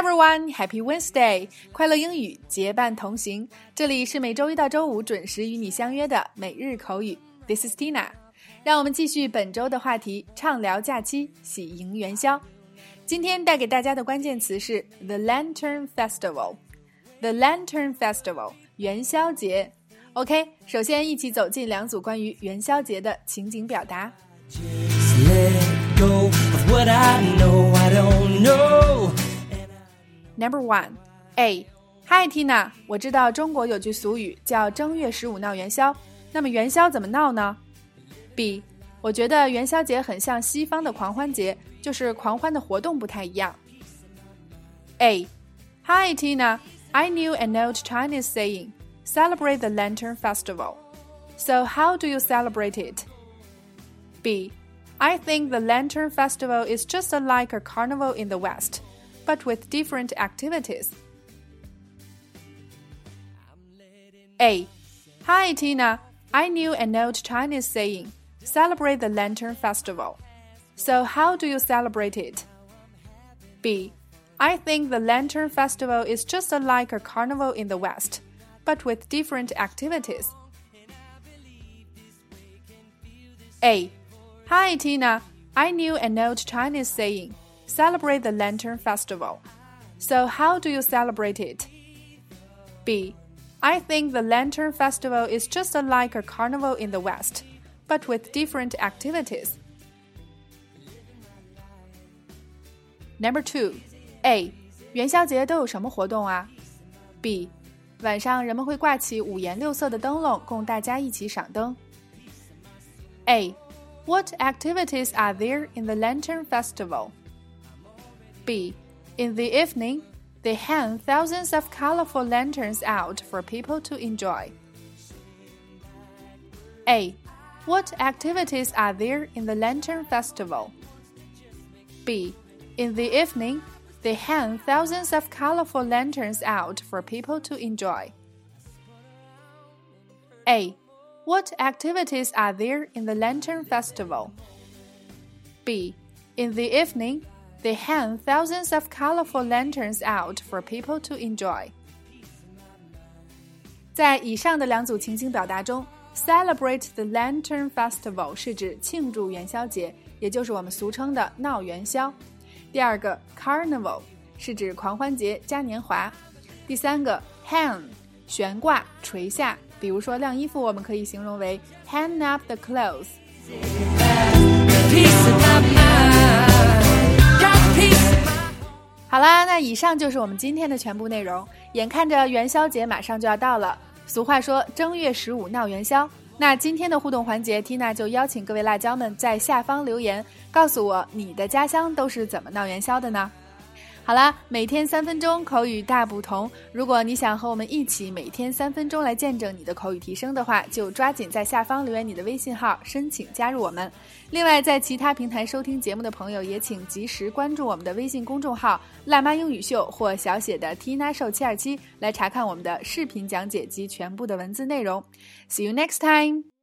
everyone, Happy Wednesday! 快乐英语结伴同行。这里是每周一到周五准时与你相约的每日口语。This is Tina。让我们继续本周的话题，畅聊假期，喜迎元宵。今天带给大家的关键词是 The Lantern Festival。The Lantern Festival，元宵节。OK，首先一起走进两组关于元宵节的情景表达。Number one, A. Hi Tina，我知道中国有句俗语叫正月十五闹元宵，那么元宵怎么闹呢？B. 我觉得元宵节很像西方的狂欢节，就是狂欢的活动不太一样。A. Hi Tina, I knew an old Chinese saying, "Celebrate the Lantern Festival." So how do you celebrate it? B. I think the Lantern Festival is just like a carnival in the West but with different activities. A. Hi, Tina. I knew an old Chinese saying, celebrate the Lantern Festival. So, how do you celebrate it? B. I think the Lantern Festival is just like a carnival in the West, but with different activities. A. Hi, Tina. I knew an old Chinese saying, celebrate the Lantern Festival. So, how do you celebrate it? B. I think the Lantern Festival is just like a carnival in the West, but with different activities. Number two, A. 元宵节都有什么活动啊？B. 晚上人们会挂起五颜六色的灯笼，供大家一起赏灯。A. What activities are there in the Lantern Festival? B. In the evening, they hang thousands of colorful lanterns out for people to enjoy. A. What activities are there in the Lantern Festival? B. In the evening, they hang thousands of colorful lanterns out for people to enjoy. A. What activities are there in the Lantern Festival? B. In the evening, they hang thousands of colorful lanterns out for people to enjoy. 在以上的两组情景表达中，celebrate the Lantern Festival 是指庆祝元宵节，也就是我们俗称的闹元宵。第二个 Carnival 是指狂欢节、嘉年华。第三个 hang 悬挂、垂下，比如说晾衣服，我们可以形容为 hang up the clothes。 那以上就是我们今天的全部内容。眼看着元宵节马上就要到了，俗话说正月十五闹元宵。那今天的互动环节缇娜就邀请各位辣椒们在下方留言，告诉我你的家乡都是怎么闹元宵的呢？好啦，每天三分钟口语大不同。如果你想和我们一起每天三分钟来见证你的口语提升的话，就抓紧在下方留言你的微信号，申请加入我们。另外，在其他平台收听节目的朋友，也请及时关注我们的微信公众号“辣妈英语秀”或小写的 Tina Show 七二七，来查看我们的视频讲解及全部的文字内容。See you next time.